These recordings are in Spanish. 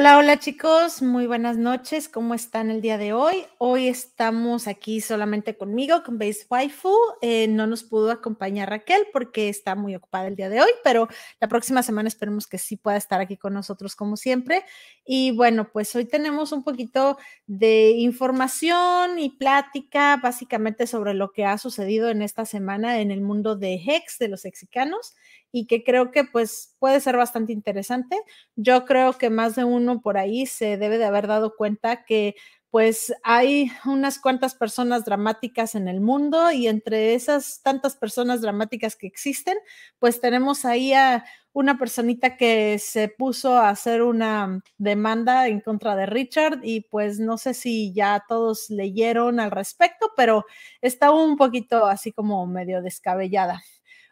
Hola, hola chicos, muy buenas noches. ¿Cómo están el día de hoy? Hoy estamos aquí solamente conmigo, con Base Waifu. Eh, no nos pudo acompañar Raquel porque está muy ocupada el día de hoy, pero la próxima semana esperemos que sí pueda estar aquí con nosotros como siempre. Y bueno, pues hoy tenemos un poquito de información y plática básicamente sobre lo que ha sucedido en esta semana en el mundo de Hex, de los mexicanos y que creo que pues puede ser bastante interesante. Yo creo que más de uno por ahí se debe de haber dado cuenta que pues hay unas cuantas personas dramáticas en el mundo y entre esas tantas personas dramáticas que existen, pues tenemos ahí a una personita que se puso a hacer una demanda en contra de Richard y pues no sé si ya todos leyeron al respecto, pero está un poquito así como medio descabellada.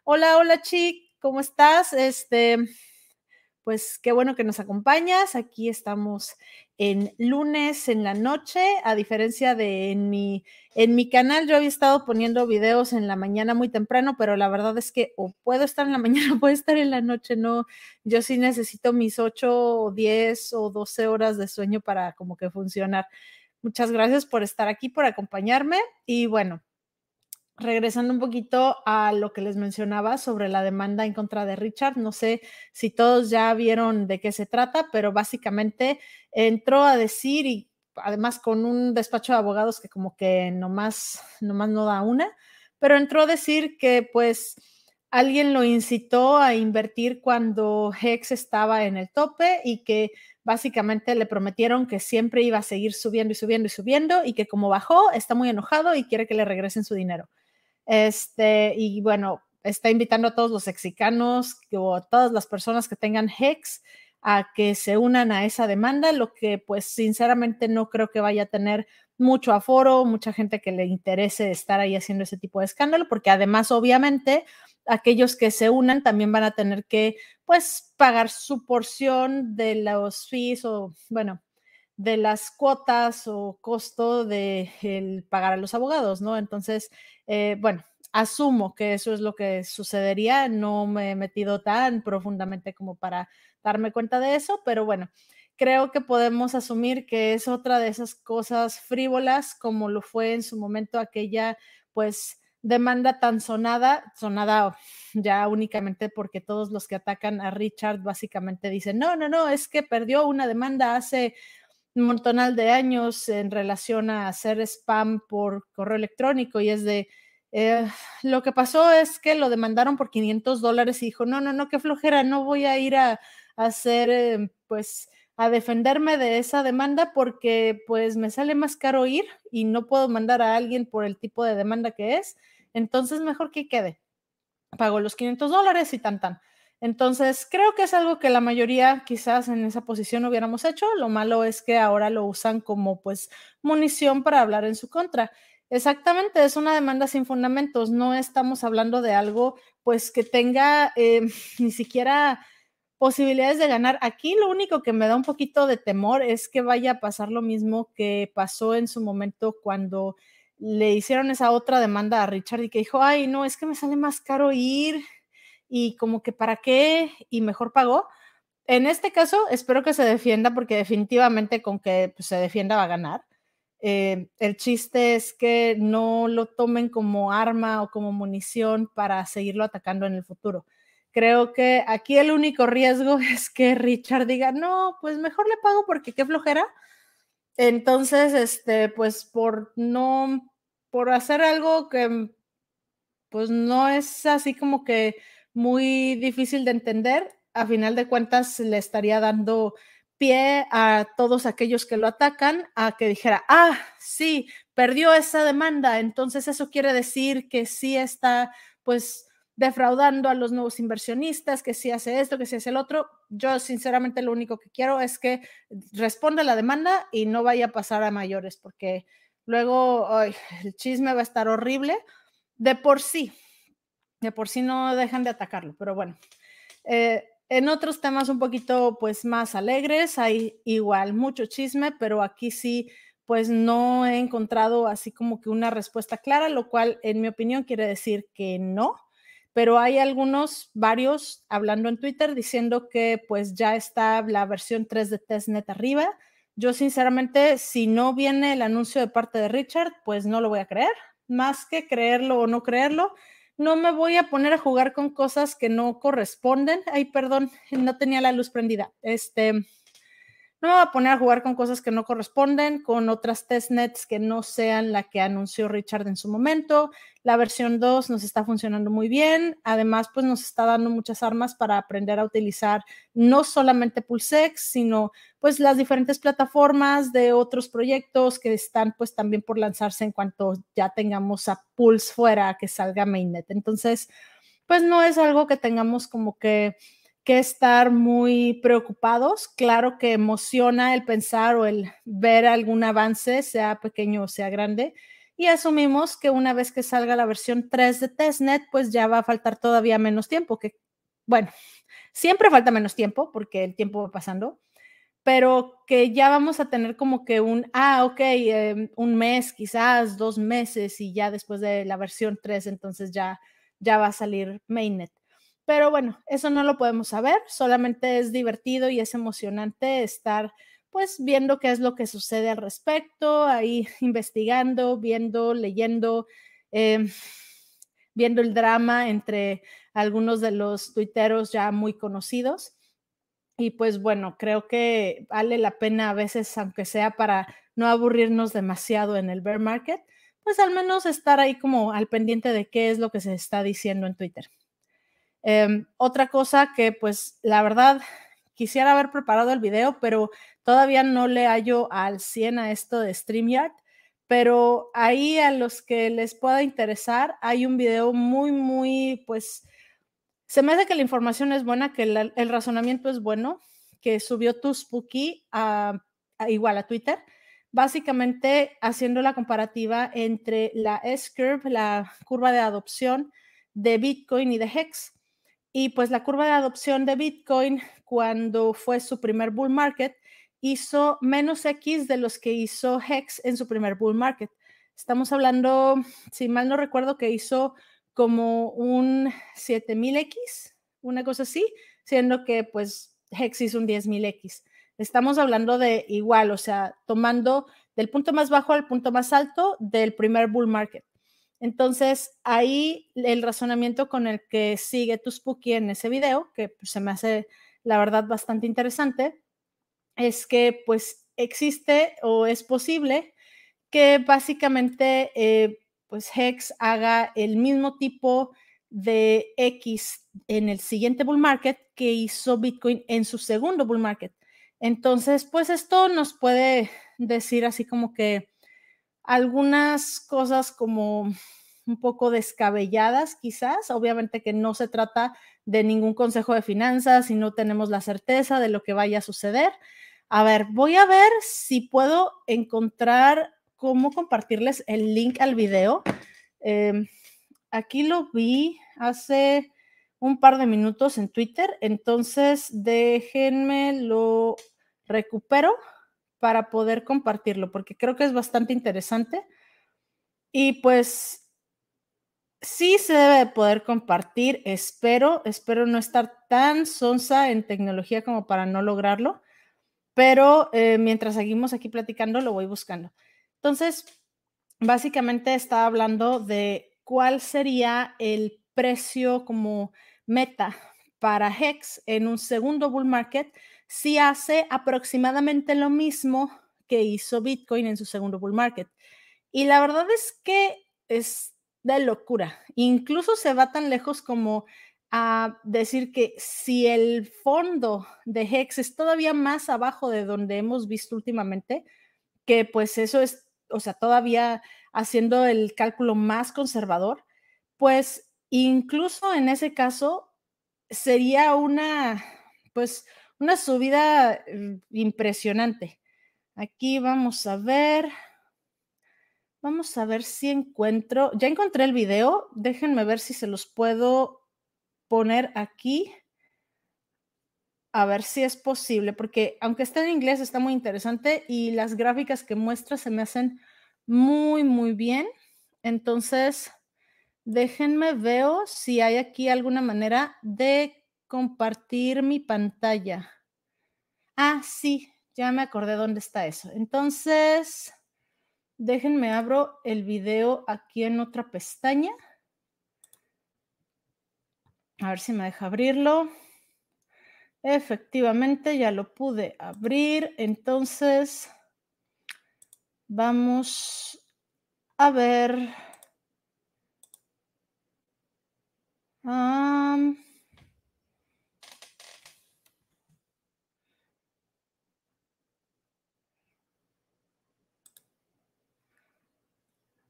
Hola, hola, Chic. ¿Cómo estás? Este, pues qué bueno que nos acompañas. Aquí estamos en lunes en la noche, a diferencia de en mi, en mi canal, yo había estado poniendo videos en la mañana muy temprano, pero la verdad es que o puedo estar en la mañana o puedo estar en la noche, no, yo sí necesito mis 8 o 10 o 12 horas de sueño para como que funcionar. Muchas gracias por estar aquí, por acompañarme y bueno, regresando un poquito a lo que les mencionaba sobre la demanda en contra de Richard, no sé si todos ya vieron de qué se trata, pero básicamente entró a decir y además con un despacho de abogados que como que nomás, nomás no da una, pero entró a decir que pues alguien lo incitó a invertir cuando Hex estaba en el tope y que básicamente le prometieron que siempre iba a seguir subiendo y subiendo y subiendo y que como bajó está muy enojado y quiere que le regresen su dinero. Este, y bueno, está invitando a todos los mexicanos o a todas las personas que tengan HEX a que se unan a esa demanda, lo que pues sinceramente no creo que vaya a tener mucho aforo, mucha gente que le interese estar ahí haciendo ese tipo de escándalo, porque además obviamente aquellos que se unan también van a tener que pues pagar su porción de los fees o bueno, de las cuotas o costo de el pagar a los abogados, ¿no? Entonces, eh, bueno, asumo que eso es lo que sucedería. No me he metido tan profundamente como para darme cuenta de eso, pero bueno, creo que podemos asumir que es otra de esas cosas frívolas como lo fue en su momento aquella, pues, demanda tan sonada, sonada ya únicamente porque todos los que atacan a Richard básicamente dicen, no, no, no, es que perdió una demanda hace montonal de años en relación a hacer spam por correo electrónico y es de, eh, lo que pasó es que lo demandaron por 500 dólares y dijo, no, no, no, qué flojera, no voy a ir a, hacer, eh, pues, a defenderme de esa demanda porque pues me sale más caro ir y no puedo mandar a alguien por el tipo de demanda que es, entonces mejor que quede. Pago los 500 dólares y tan tan. Entonces, creo que es algo que la mayoría quizás en esa posición hubiéramos hecho. Lo malo es que ahora lo usan como pues munición para hablar en su contra. Exactamente, es una demanda sin fundamentos. No estamos hablando de algo pues que tenga eh, ni siquiera posibilidades de ganar. Aquí lo único que me da un poquito de temor es que vaya a pasar lo mismo que pasó en su momento cuando le hicieron esa otra demanda a Richard y que dijo, ay, no, es que me sale más caro ir y como que para qué y mejor pagó. En este caso, espero que se defienda porque definitivamente con que pues, se defienda va a ganar. Eh, el chiste es que no lo tomen como arma o como munición para seguirlo atacando en el futuro. Creo que aquí el único riesgo es que Richard diga, no, pues mejor le pago porque qué flojera. Entonces, este, pues por no, por hacer algo que pues no es así como que muy difícil de entender. A final de cuentas, le estaría dando pie a todos aquellos que lo atacan a que dijera, ah, sí, perdió esa demanda, entonces eso quiere decir que sí está, pues, defraudando a los nuevos inversionistas, que sí hace esto, que sí hace el otro. Yo, sinceramente, lo único que quiero es que responda la demanda y no vaya a pasar a mayores, porque luego el chisme va a estar horrible. De por sí, de por sí no dejan de atacarlo, pero bueno. Eh, en otros temas un poquito pues más alegres, hay igual mucho chisme, pero aquí sí pues no he encontrado así como que una respuesta clara, lo cual en mi opinión quiere decir que no. pero hay algunos, varios, hablando en Twitter diciendo que pues ya está la versión 3 de testnet arriba. Yo sinceramente, si no viene el anuncio de parte de Richard, pues no lo voy a creer. Más que creerlo o no creerlo, no me voy a poner a jugar con cosas que no corresponden. Ay, perdón, no tenía la luz prendida. Este, no me voy a poner a jugar con cosas que no corresponden, con otras testnets que no sean la que anunció Richard en su momento. La versión 2 nos está funcionando muy bien. Además, pues nos está dando muchas armas para aprender a utilizar no solamente PulseX, sino pues las diferentes plataformas de otros proyectos que están pues también por lanzarse en cuanto ya tengamos a Pulse fuera, que salga Mainnet. Entonces, pues no es algo que tengamos como que que estar muy preocupados. Claro que emociona el pensar o el ver algún avance, sea pequeño o sea grande. Y asumimos que una vez que salga la versión 3 de testnet, pues ya va a faltar todavía menos tiempo, que bueno, siempre falta menos tiempo porque el tiempo va pasando, pero que ya vamos a tener como que un, ah, ok, em, un mes, quizás dos meses y ya después de la versión 3, entonces ya, ya va a salir mainnet. Pero bueno, eso no lo podemos saber, solamente es divertido y es emocionante estar pues viendo qué es lo que sucede al respecto, ahí investigando, viendo, leyendo, em, viendo el drama entre algunos de los tuiteros ya muy conocidos. Y pues bueno, creo que vale la pena a veces, aunque sea para no aburrirnos demasiado en el bear market, pues al menos estar ahí como al pendiente de qué es lo que se está diciendo en Twitter. Em, otra cosa que pues la verdad quisiera haber preparado el video, pero todavía no le hallo al 100 a esto de StreamYard, pero ahí a los que les pueda interesar hay un video muy, muy, pues, se me hace que la información es buena, que el razonamiento es bueno, que subió tu Spooky a, igual a Twitter, básicamente haciendo la comparativa entre la S-curve, la curva de adopción de Bitcoin y de Hex. Y pues la curva de adopción de Bitcoin cuando fue su primer bull market hizo menos X de los que hizo Hex en su primer bull market. Estamos hablando, si mal no recuerdo, que hizo como un 7000X, una cosa así, siendo que pues Hex hizo un 10000X. Estamos hablando de igual, o sea, tomando del punto más bajo al punto más alto del primer bull market. Entonces, ahí el razonamiento con el que sigue tu Spooky en ese video, que pues, se me hace la verdad bastante interesante, es que pues existe o es posible que básicamente eh, pues Hex haga el mismo tipo de X en el siguiente bull market que hizo Bitcoin en su segundo bull market. Entonces, pues esto nos puede decir así como que algunas cosas como un poco descabelladas quizás. Obviamente que no se trata de ningún consejo de finanzas y no tenemos la certeza de lo que vaya a suceder. A ver, voy a ver si puedo encontrar cómo compartirles el link al video. Em, aquí lo vi hace un par de minutos en Twitter, entonces déjenme lo recupero para poder compartirlo, porque creo que es bastante interesante. Y pues sí se debe de poder compartir, espero, espero no estar tan sonsa en tecnología como para no lograrlo, pero eh, mientras seguimos aquí platicando lo voy buscando. Entonces, básicamente estaba hablando de cuál sería el precio como meta para Hex en un segundo bull market si hace aproximadamente lo mismo que hizo Bitcoin en su segundo bull market. Y la verdad es que es de locura. Incluso se va tan lejos como a decir que si el fondo de Hex es todavía más abajo de donde hemos visto últimamente, que pues eso es, o sea, todavía haciendo el cálculo más conservador, pues incluso en ese caso sería una, pues una subida mm, impresionante. Aquí vamos a ver. Vamos a ver si encuentro. Ya encontré el video. Déjenme ver si se los puedo poner aquí. A ver si es posible, porque aunque esté en inglés, está muy interesante y las gráficas que muestra se me hacen muy, muy bien. Entonces, Déjenme veo si hay aquí alguna manera de compartir mi pantalla. Ah, sí, ya me acordé dónde está eso. Entonces, déjenme abro el video aquí en otra pestaña. A ver si me deja abrirlo. Efectivamente, ya lo pude abrir. Entonces, vamos a ver.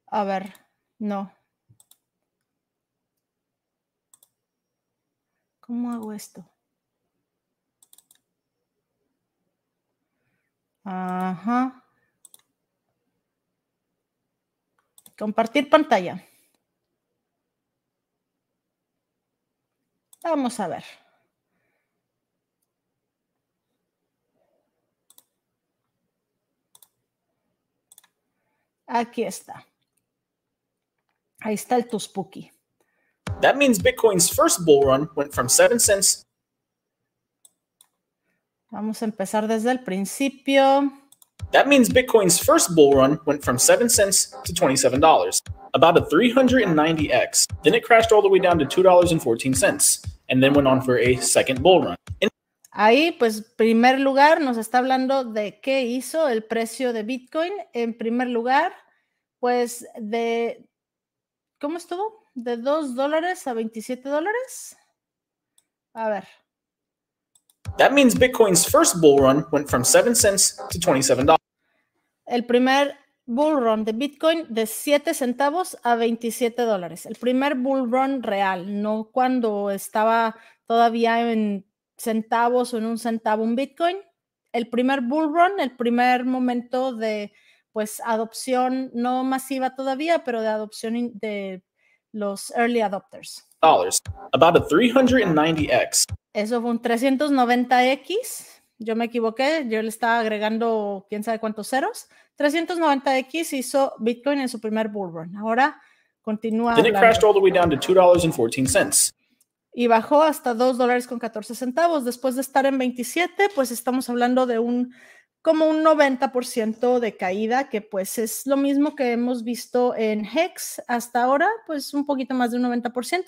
A ver, no. ¿Cómo hago esto? Ajá. Compartir pantalla. Vamos a ver. Aquí está. Ahí está el Tuspuki. That means Bitcoin's first bull run went from 7 cents. Vamos a empezar desde el principio. That means Bitcoin's first bull run went from 7 cents to $27, about a 390x. Then it crashed all the way down to $2.14 and then went on for a second bull run. In Ahí, pues, primer lugar, nos está hablando de qué hizo el precio de Bitcoin. En primer lugar, pues, de, ¿cómo estuvo? de 2 dólares a 27 dólares. A ver. That means Bitcoin's first bull run went from 7 cents to $27. El primer bull run de Bitcoin de 7 centavos a 27 dólares. El primer bull run real, no cuando estaba todavía en centavos o en un centavo un Bitcoin. El primer bull run, el primer momento de pues adopción no masiva todavía, pero de adopción de los early adopters. Dollars, about a 390x. Eso fue un 390x. Yo me equivoqué, yo le estaba agregando quién sabe cuántos ceros. 390x hizo Bitcoin en su primer bull run. Ahora continúa. Then it crashed all the way down to $2.14. Y bajó hasta 2 dólares con 14 centavos. Después de estar en 27, pues estamos hablando de un como un 90% de caída, que pues es lo mismo que hemos visto en Hex hasta ahora, pues un poquito más de un 90%,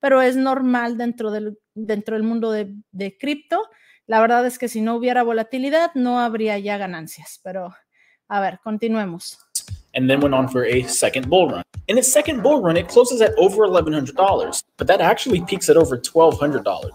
pero es normal dentro del, dentro del mundo de, de cripto. La verdad es que si no hubiera volatilidad, no habría ya ganancias, pero a ver, continuemos. And then went on for a second bull run. In its second bull run, it closes at over $1,100, but that actually peaks at over $1,200.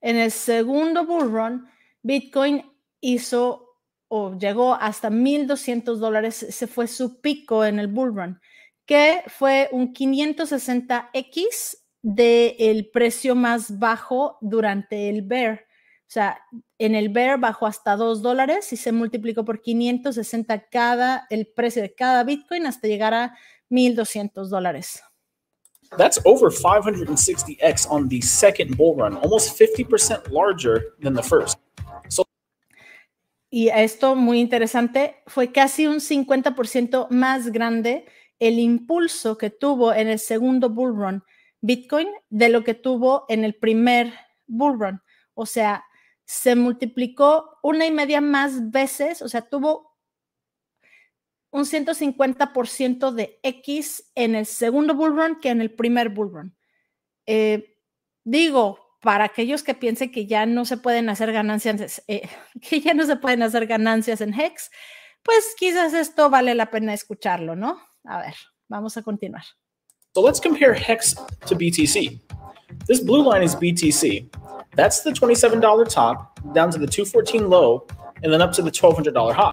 En el segundo bull run, Bitcoin hizo o llegó hasta 1.200 dólares, se fue su pico en el bull run, que fue un 560x del precio más bajo durante el bear. O sea, en el bear bajó hasta 2 dólares y se multiplicó por 560 cada, el precio de cada Bitcoin hasta llegar a 1.200 dólares. That's over 560x on the second bull run, almost 50% larger than the first. Y esto muy interesante, fue casi un 50% más grande el impulso que tuvo en el segundo bull run Bitcoin de lo que tuvo en el primer bull run. O sea, se multiplicó una y media más veces, o sea, tuvo un 150% de X en el segundo bull run que en el primer bull run. Eh, digo, para aquellos que piensen que ya no se pueden hacer ganancias, eh, que ya no se pueden hacer ganancias en Hex, pues quizás esto vale la pena escucharlo, ¿no? A ver, vamos a continuar. So let's compare Hex to BTC. This blue line is BTC. That's the $27 top, down to the 214 low, and then up to the $1,200 high.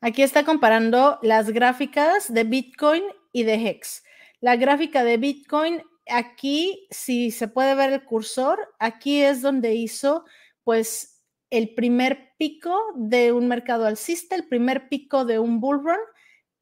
Aquí está comparando las gráficas de Bitcoin y de Hex. La gráfica de Bitcoin aquí, si se puede ver el cursor, aquí es donde hizo pues el primer pico de un mercado alcista, el primer pico de un bull run.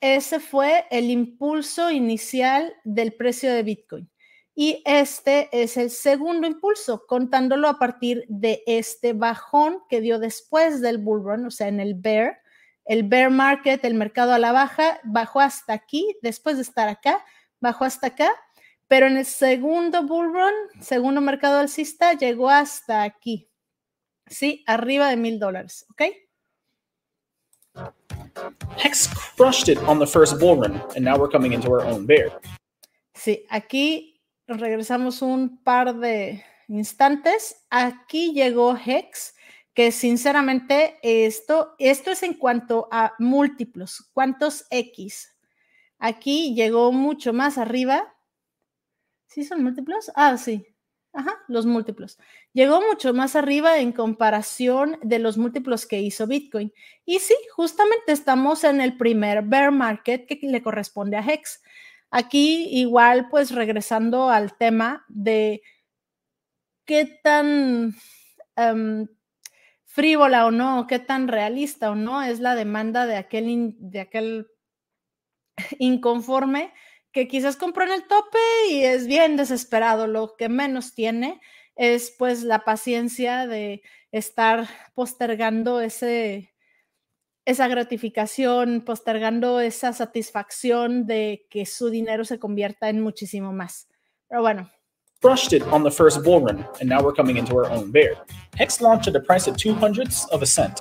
Ese fue el impulso inicial del precio de Bitcoin. Y este es el segundo impulso, contándolo a partir de este bajón que dio después del bull run, o sea, en el bear. El bear market, el mercado a la baja, bajó hasta aquí, después de estar acá, bajó hasta acá Pero en el segundo bull run, segundo mercado alcista, llegó hasta aquí. Sí, arriba de mil dólares, ¿ok? Hex crushed it on the first bull run, and now we're coming into our own bear. Sí, aquí regresamos un par de instantes. Aquí llegó Hex, que sinceramente esto, esto es en cuanto a múltiplos, cuántos X. Aquí llegó mucho más arriba. ¿Sí son múltiplos? Ah, sí. Ajá, los múltiplos. Llegó mucho más arriba en comparación de los múltiplos que hizo Bitcoin. Y sí, justamente estamos en el primer bear market que le corresponde a Hex. Aquí igual, pues regresando al tema de qué tan em, frívola o no, qué tan realista o no es la demanda de aquel, de aquel inconforme que quizás compró en el tope y es bien desesperado. Lo que menos tiene es pues la paciencia de estar postergando ese, esa gratificación, postergando esa satisfacción de que su dinero se convierta en muchísimo más. Pero bueno. Brushed it on the first bull run, and now we're coming into our own bear. Hex launched at a price of two hundredths of a cent.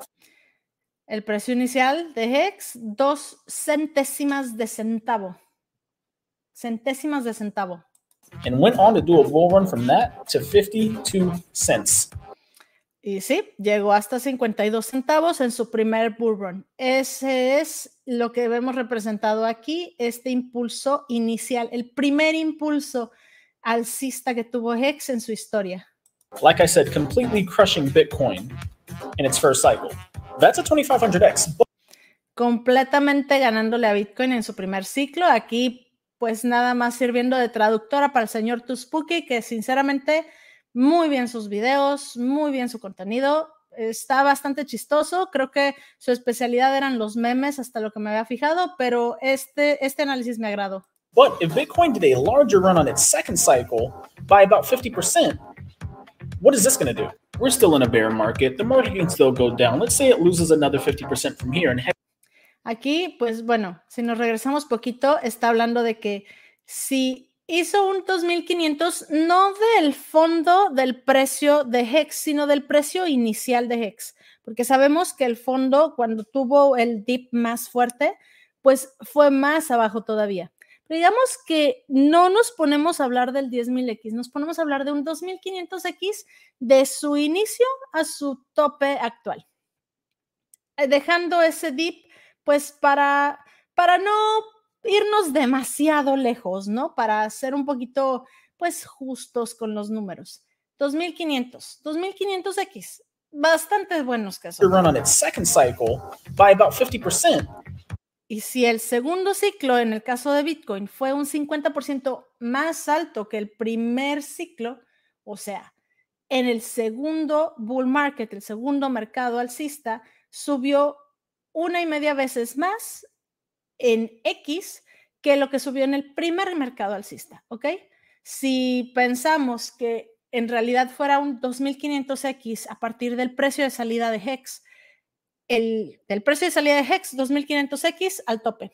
El precio inicial de Hex, dos centésimas de centavo. Centésimas de centavo. And went on to do a bull run from that to 52 cents. Y sí, llegó hasta 52 centavos en su primer bull run. Ese es lo que vemos representado aquí, este impulso inicial, el primer impulso alcista que tuvo Hex en su historia. Like I said, completely crushing Bitcoin in its first cycle. That's a 2500x. Completamente ganándole a Bitcoin en su primer ciclo. Aquí, pues nada más sirviendo de traductora para el señor Tuspuki, que sinceramente muy bien sus videos, muy bien su contenido. Está bastante chistoso. Creo que su especialidad eran los memes, hasta lo que me había fijado, pero este, este análisis me agradó. But if Bitcoin did a larger run on its second cycle by about 50%, what is this going to do? We're still in a bear market. The market can still go down. Let's say it loses another 50% from here. And Aquí, pues bueno, si nos regresamos poquito, está hablando de que si hizo un 2500 no del fondo del precio de Hex, sino del precio inicial de Hex, porque sabemos que el fondo cuando tuvo el dip más fuerte, pues fue más abajo todavía. Pero digamos que no nos ponemos a hablar del 10.000X, nos ponemos a hablar de un 2500X de su inicio a su tope actual. Eh, dejando ese dip, pues para, para no irnos demasiado lejos, ¿no? Para ser un poquito, pues, justos con los números. 2500, 2500X, bastante buenos que son. Run on its second cycle by about 50%. Y si el segundo ciclo, en el caso de Bitcoin, fue un 50% más alto que el primer ciclo, o sea, en el segundo bull market, el segundo mercado alcista, subió una y media veces más en X que lo que subió en el primer mercado alcista, ¿ok? Si pensamos que en realidad fuera un 2500X a partir del precio de salida de Hex, el, del precio de salida de Hex 2500X al tope.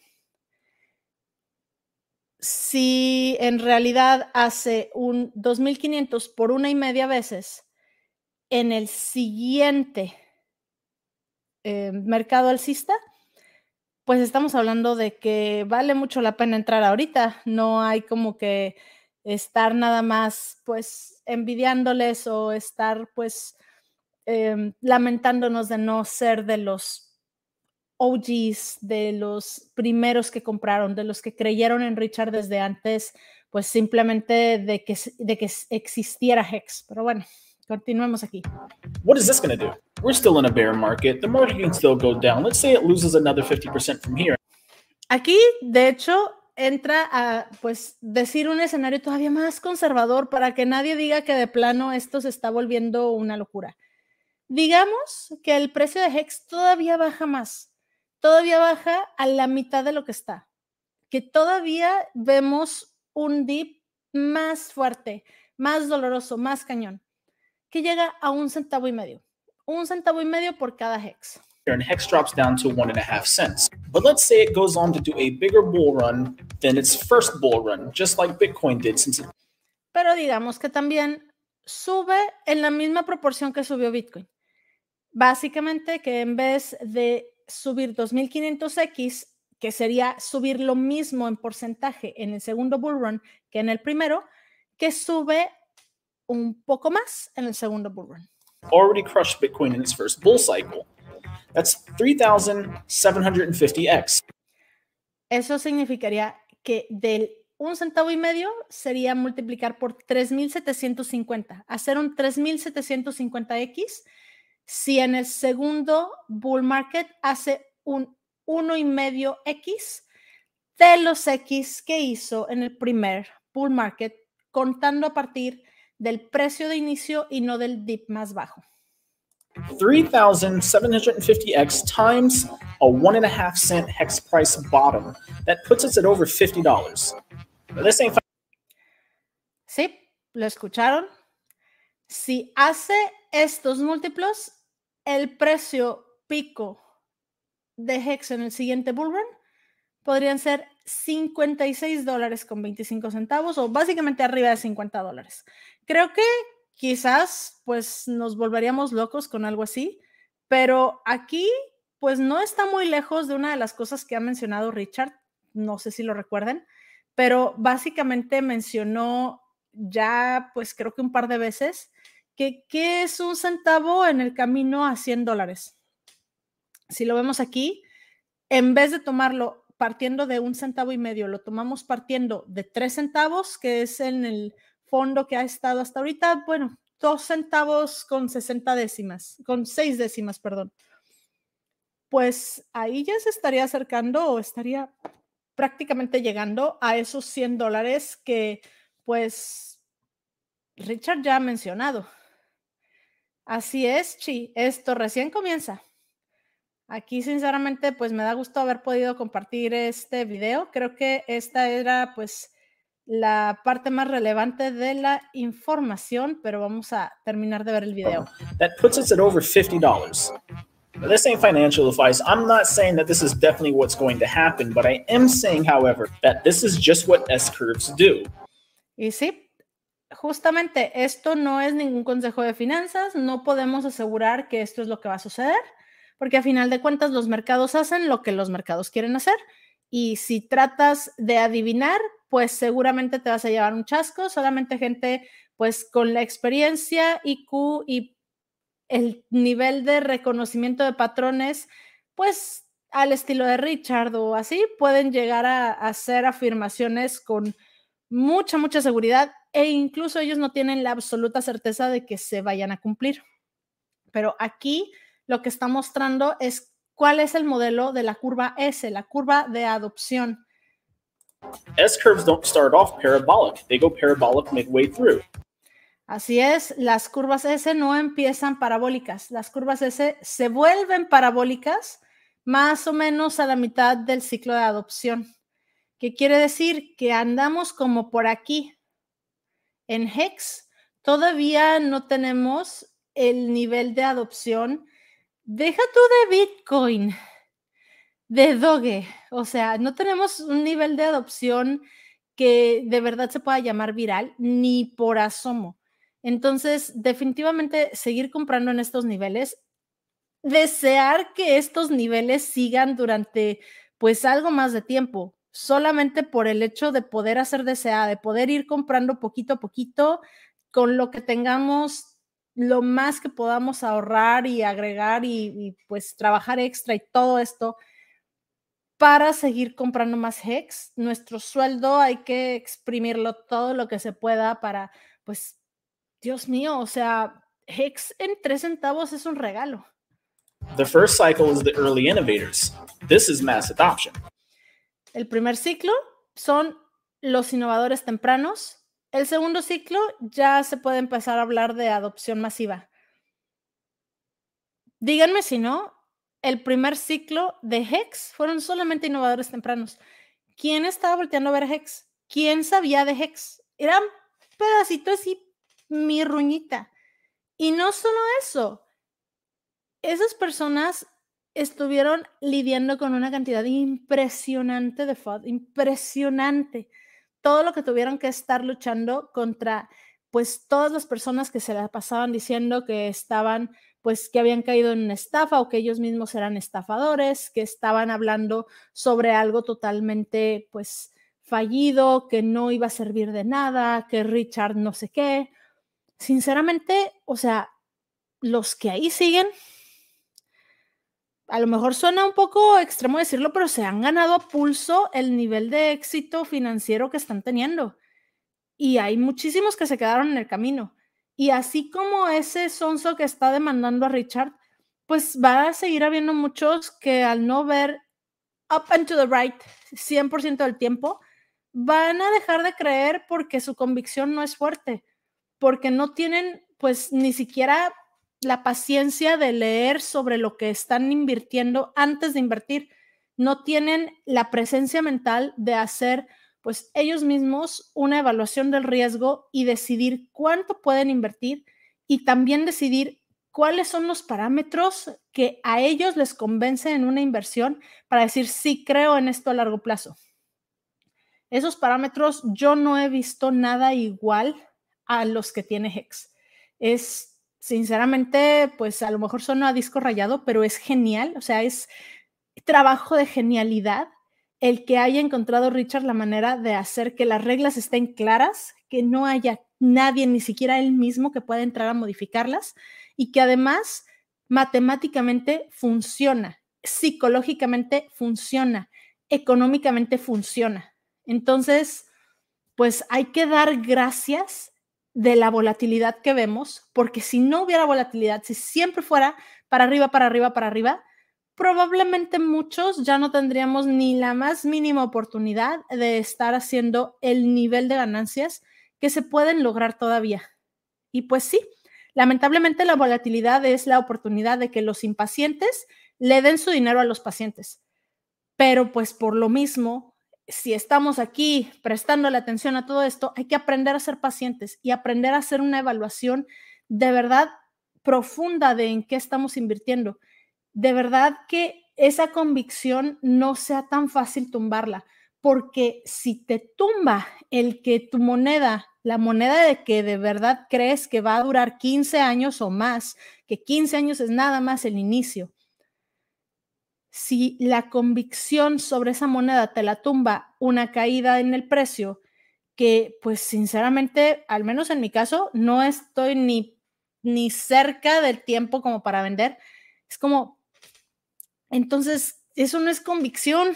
Si en realidad hace un 2500 por una y media veces en el siguiente eh, mercado alcista, pues estamos hablando de que vale mucho la pena entrar ahorita. No hay como que estar nada más pues envidiándoles o estar pues em, lamentándonos de no ser de los OGs, de los primeros que compraron, de los que creyeron en Richard desde antes, pues simplemente de que, de que existiera Hex. Pero bueno, continuemos aquí. What is this going to do? We're still in a bear market. The market can still go down. Let's say it loses another 50% from here. Aquí, de hecho, entra a pues decir un escenario todavía más conservador para que nadie diga que de plano esto se está volviendo una locura. Digamos que el precio de Hex todavía baja más, todavía baja a la mitad de lo que está, que todavía vemos un dip más fuerte, más doloroso, más cañón, que llega a un centavo y medio un centavo y medio por cada hex. and Hex drops down to one and a half cents. But let's say it goes on to do a bigger bull run than its first bull run, just like Bitcoin did since it Pero digamos que también sube en la misma proporción que subió Bitcoin. Básicamente que en vez de subir 2500X, que sería subir lo mismo en porcentaje en el segundo bull run que en el primero, que sube un poco más en el segundo bull run. already crushed Bitcoin in its first bull cycle. That's 3,750x. Eso significaría que del un centavo y medio sería multiplicar por 3.750, hacer un 3.750x. Si en el segundo bull market hace un uno y medio x de los x que hizo en el primer bull market, contando a partir del precio de inicio y no del dip más bajo. 3,750x times a one and a half cent hex price bottom. That puts us at over $50. Now, this ain't Sí, lo escucharon. Si hace estos múltiplos, el precio pico de Hex en el siguiente bull run podrían ser 56 dólares con 25 centavos o básicamente arriba de 50 dólares. Creo que quizás pues nos volveríamos locos con algo así, pero aquí pues no está muy lejos de una de las cosas que ha mencionado Richard, no sé si lo recuerden, pero básicamente mencionó ya pues creo que un par de veces que qué es un centavo en el camino a 100 dólares. Si lo vemos aquí, en vez de tomarlo partiendo de un centavo y medio, lo tomamos partiendo de tres centavos, que es en el fondo que ha estado hasta ahorita, bueno, dos centavos con 60 décimas, con seis décimas, perdón. Pues ahí ya se estaría acercando o estaría prácticamente llegando a esos 100 dólares que pues Richard ya ha mencionado. Así es, Chi, esto recién comienza. Aquí, sinceramente, pues me da gusto haber podido compartir este video. Creo que esta era, pues, la parte más relevante de la información, pero vamos a terminar de ver el video. That puts us at over $50. Now, this ain't financial advice. I'm not saying that this is definitely what's going to happen, but I am saying, however, that this is just what S curves do. Y sí, justamente esto no es ningún consejo de finanzas, no podemos asegurar que esto es lo que va a suceder porque a final de cuentas los mercados hacen lo que los mercados quieren hacer. Y si tratas de adivinar, pues seguramente te vas a llevar un chasco, solamente gente pues con la experiencia, IQ y el nivel de reconocimiento de patrones, pues al estilo de Richard o así, pueden llegar a, hacer afirmaciones con mucha, mucha seguridad e incluso ellos no tienen la absoluta certeza de que se vayan a cumplir. Pero aquí lo que está mostrando es cuál es el modelo de la curva S, la curva de adopción. S curves don't start off parabolic, they go parabolic midway through. Así es, las curvas S no empiezan parabólicas, las curvas S se vuelven parabólicas más o menos a la mitad del ciclo de adopción. ¿Qué quiere decir? Que andamos como por aquí. En Hex todavía no tenemos el nivel de adopción Deja tú de Bitcoin, de Doge. O sea, no tenemos un nivel de adopción que de verdad se pueda llamar viral, ni por asomo. Entonces, definitivamente seguir comprando en estos niveles, desear que estos niveles sigan durante pues algo más de tiempo, solamente por el hecho de poder hacer DCA, de poder ir comprando poquito a poquito con lo que tengamos lo más que podamos ahorrar y agregar y, pues trabajar extra y todo esto para seguir comprando más Hex. Nuestro sueldo hay que exprimirlo todo lo que se pueda para, pues, Dios mío, o sea, Hex en tres centavos es un regalo. The first cycle is the early innovators. This is mass adoption. El primer ciclo son los innovadores tempranos el segundo ciclo ya se puede empezar a hablar de adopción masiva. Díganme si no, el primer ciclo de Hex fueron solamente innovadores tempranos. ¿Quién estaba volteando a ver Hex? ¿Quién sabía de Hex? Eran pedacitos y mi ruñita. Y no solo eso, esas personas estuvieron lidiando con una cantidad impresionante de FOD, impresionante. Todo lo que tuvieron que estar luchando contra, pues, todas las personas que se la pasaban diciendo que estaban, pues, que habían caído en una estafa o que ellos mismos eran estafadores, que estaban hablando sobre algo totalmente, pues, fallido, que no iba a servir de nada, que Richard no sé qué. Sinceramente, o sea, los que ahí siguen, a lo mejor suena un poco extremo decirlo, pero se han ganado a pulso el nivel de éxito financiero que están teniendo. Y hay muchísimos que se quedaron en el camino. Y así como ese sonso que está demandando a Richard, pues va a seguir habiendo muchos que al no ver up and to the right 100% del tiempo, van a dejar de creer porque su convicción no es fuerte, porque no tienen pues ni siquiera la paciencia de leer sobre lo que están invirtiendo antes de invertir. No tienen la presencia mental de hacer, pues ellos mismos, una evaluación del riesgo y decidir cuánto pueden invertir y también decidir cuáles son los parámetros que a ellos les convence en una inversión para decir, sí, creo en esto a largo plazo. Esos parámetros yo no he visto nada igual a los que tiene Hex. Es sinceramente, pues a lo mejor suena a disco rayado, pero es genial, o sea, es trabajo de genialidad el que haya encontrado Richard la manera de hacer que las reglas estén claras, que no haya nadie, ni siquiera él mismo, que pueda entrar a modificarlas y que además matemáticamente funciona, psicológicamente funciona, económicamente funciona. Entonces, pues hay que dar gracias de la volatilidad que vemos, porque si no hubiera volatilidad, si siempre fuera para arriba, para arriba, para arriba, probablemente muchos ya no tendríamos ni la más mínima oportunidad de estar haciendo el nivel de ganancias que se pueden lograr todavía. Y pues sí, lamentablemente la volatilidad es la oportunidad de que los impacientes le den su dinero a los pacientes. Pero pues por lo mismo, si estamos aquí prestando la atención a todo esto, hay que aprender a ser pacientes y aprender a hacer una evaluación de verdad profunda de en qué estamos invirtiendo. De verdad que esa convicción no sea tan fácil tumbarla, porque si te tumba el que tu moneda, la moneda de que de verdad crees que va a durar 15 años o más, que 15 años es nada más el inicio, si la convicción sobre esa moneda te la tumba una caída en el precio, que pues sinceramente, al menos en mi caso, no estoy ni, ni cerca del tiempo como para vender, es como, entonces, eso no es convicción.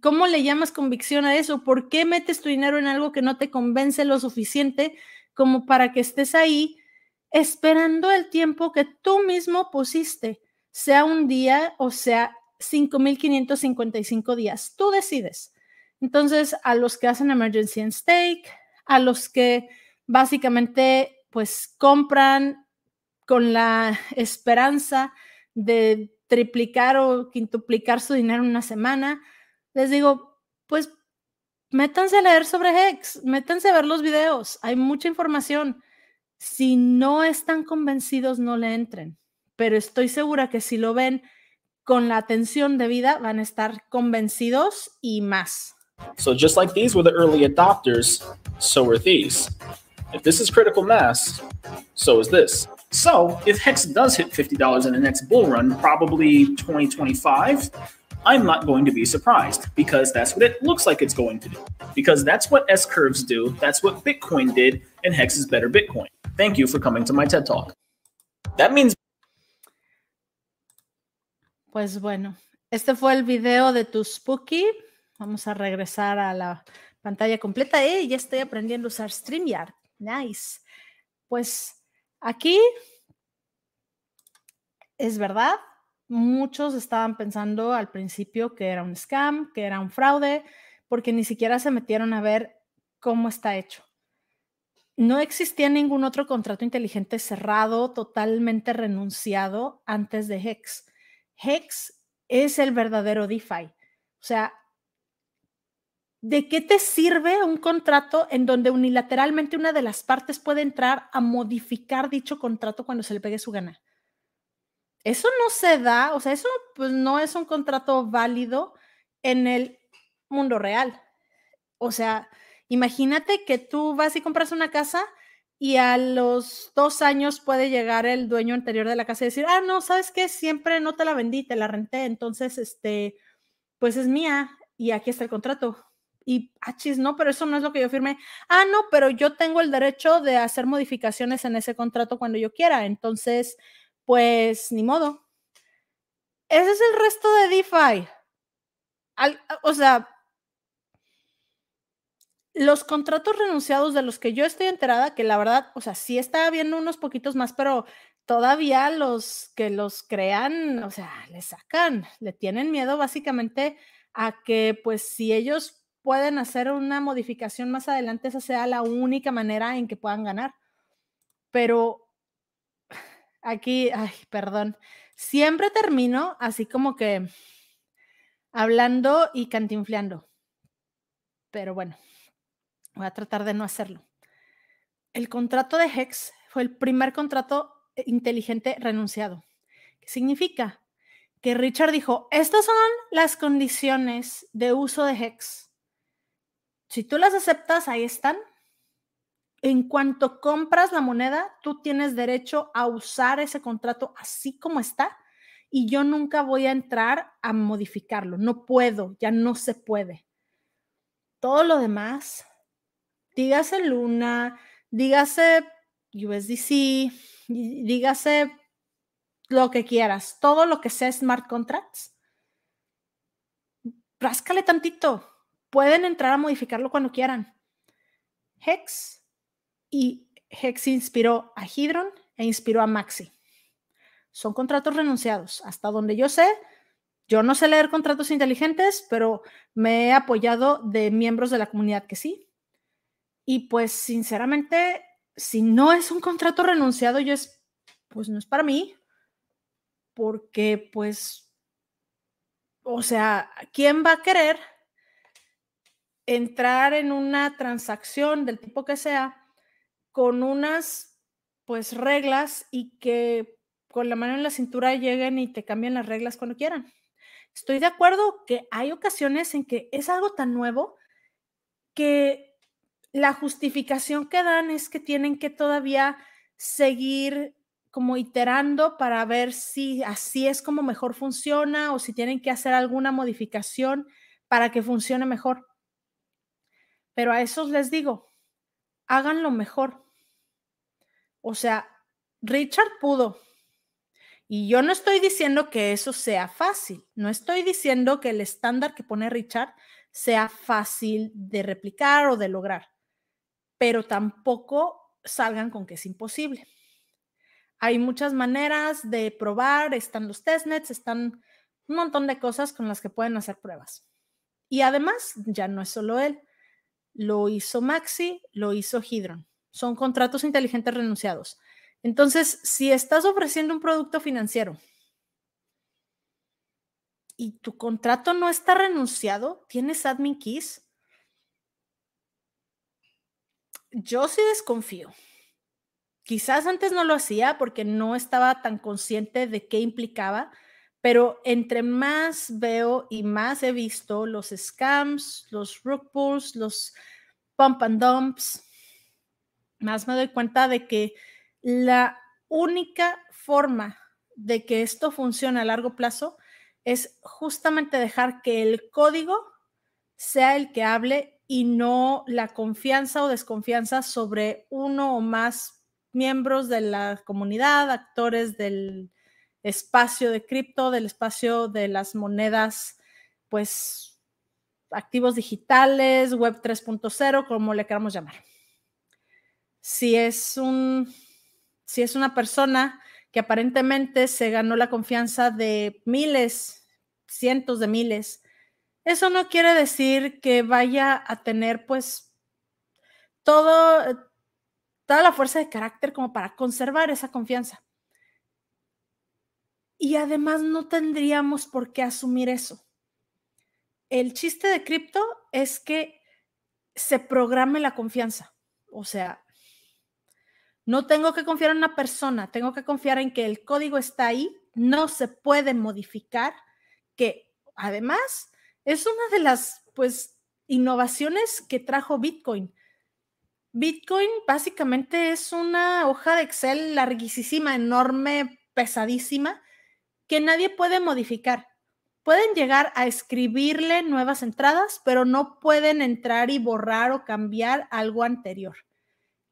¿Cómo le llamas convicción a eso? ¿Por qué metes tu dinero en algo que no te convence lo suficiente como para que estés ahí esperando el tiempo que tú mismo pusiste? Sea un día o sea 5.555 días. Tú decides. Entonces, a los que hacen emergency and stake, a los que básicamente pues compran con la esperanza de triplicar o quintuplicar su dinero en una semana, les digo, pues métanse a leer sobre Hex, métanse a ver los videos, hay mucha información. Si no están convencidos, no le entren pero estoy segura que si lo ven con la atención debida van a estar convencidos y más. So just like these were the early adopters, so are these. If this is critical mass, so is this. So if Hex does hit $50 in the next bull run, probably 2025, I'm not going to be surprised because that's what it looks like it's going to do. Because that's what S curves do, that's what Bitcoin did, and Hex is better Bitcoin. Thank you for coming to my TED Talk. That means Pues bueno, este fue el video de tu Spooky. Vamos a regresar a la pantalla completa. ¡Eh! Ya estoy aprendiendo a usar StreamYard. Nice. Pues aquí es verdad. Muchos estaban pensando al principio que era un scam, que era un fraude, porque ni siquiera se metieron a ver cómo está hecho. No existía ningún otro contrato inteligente cerrado, totalmente renunciado antes de Hex. Hex es el verdadero DeFi. O sea, ¿de qué te sirve un contrato en donde unilateralmente una de las partes puede entrar a modificar dicho contrato cuando se le pegue su gana? Eso no se da, o sea, eso pues no es un contrato válido en el mundo real. O sea, imagínate que tú vas y compras una casa y a los dos años puede llegar el dueño anterior de la casa y decir, ah, no, ¿sabes qué? Siempre no te la vendí, te la renté, entonces, este, pues es mía y aquí está el contrato. Y, ah, chis, no, pero eso no es lo que yo firmé. Ah, no, pero yo tengo el derecho de hacer modificaciones en ese contrato cuando yo quiera. Entonces, pues, ni modo. Ese es el resto de DeFi. o sea, los contratos renunciados de los que yo estoy enterada, que la verdad, o sea, sí está viendo unos poquitos más, pero todavía los que los crean, o sea, le sacan, le tienen miedo básicamente a que, pues, si ellos pueden hacer una modificación más adelante, esa sea la única manera en que puedan ganar. Pero aquí, ay, perdón, siempre termino así como que hablando y cantinfleando. Pero bueno. Voy a tratar de no hacerlo. El contrato de Hex fue el primer contrato eh, inteligente renunciado. ¿Qué significa? Que Richard dijo, estas son las condiciones de uso de Hex. Si tú las aceptas, ahí están. En cuanto compras la moneda, tú tienes derecho a usar ese contrato así como está y yo nunca voy a entrar a modificarlo. No puedo, ya no se puede. Todo lo demás dígase Luna, dígase USDC, dígase lo que quieras, todo lo que sea smart contracts, ráscale tantito. Pueden entrar a modificarlo cuando quieran. Hex y Hex inspiró a Hydron e inspiró a Maxi. Son contratos renunciados. Hasta donde yo sé, yo no sé leer contratos inteligentes, pero me he apoyado de miembros de la comunidad que sí. Y pues sinceramente, si no es un contrato renunciado, yo es, pues no es para mí, porque pues, o sea, ¿quién va a querer entrar en una transacción del tipo que sea con unas pues reglas y que con la mano en la cintura lleguen y te cambien las reglas cuando quieran? Estoy de acuerdo que hay ocasiones en que es algo tan nuevo que la justificación que dan es que tienen que todavía seguir como iterando para ver si así es como mejor funciona o si tienen que hacer alguna modificación para que funcione mejor. Pero a esos les digo, háganlo mejor. O sea, Richard pudo. Y yo no estoy diciendo que eso sea fácil. No estoy diciendo que el estándar que pone Richard sea fácil de replicar o de lograr pero tampoco salgan con que es imposible. Hay muchas maneras de probar, están los testnets, están un montón de cosas con las que pueden hacer pruebas. Y además, ya no es solo él, lo hizo Maxi, lo hizo Hydron. Son contratos inteligentes renunciados. Entonces, si estás ofreciendo un producto financiero y tu contrato no está renunciado, tienes admin keys, yo sí desconfío. Quizás antes no lo hacía porque no estaba tan consciente de qué implicaba, pero entre más veo y más he visto los scams, los rug pulls, los pump and dumps, más me doy cuenta de que la única forma de que esto funcione a largo plazo es justamente dejar que el código sea el que hable y no la confianza o desconfianza sobre uno o más miembros de la comunidad, actores del espacio de cripto, del espacio de las monedas, pues activos digitales, web 3.0, como le queramos llamar. Si es un si es una persona que aparentemente se ganó la confianza de miles, cientos de miles eso no quiere decir que vaya a tener pues todo, eh, toda la fuerza de carácter como para conservar esa confianza. Y además no tendríamos por qué asumir eso. El chiste de cripto es que se programe la confianza. O sea, no tengo que confiar en una persona, tengo que confiar en que el código está ahí no se puede modificar, que además es una de las pues innovaciones que trajo Bitcoin. Bitcoin básicamente es una hoja de Excel larguísima, enorme, pesadísima, que nadie puede modificar. Pueden llegar a escribirle nuevas entradas, pero no pueden entrar y borrar o cambiar algo anterior.